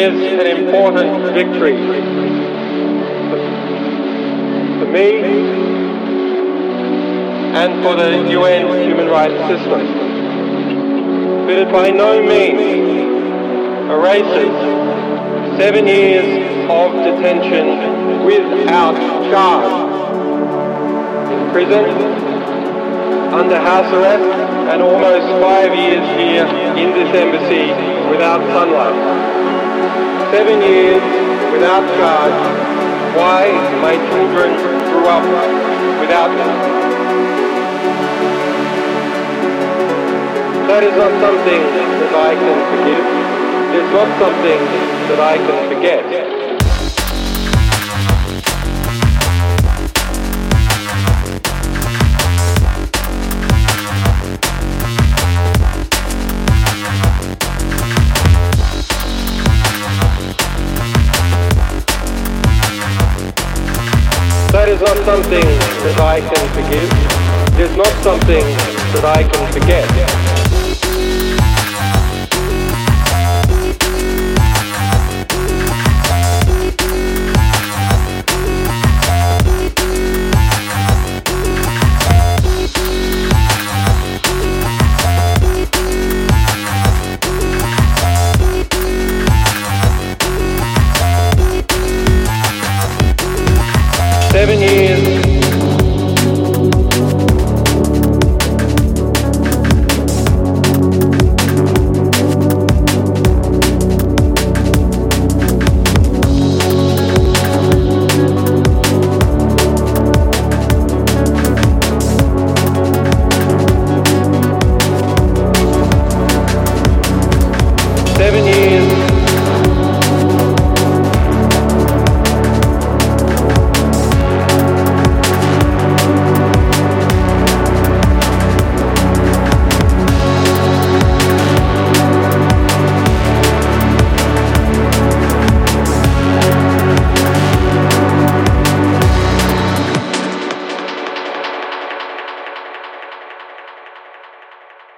is an important victory for me and for the UN human rights system. But it by no means erases seven years of detention without charge in prison, under house arrest, and almost five years here in this embassy without sunlight. Seven years without charge. Why my children grew up without me. That is not something that I can forgive. It's not something that I can forget. That is not something that I can forgive. It is not something that I can forget.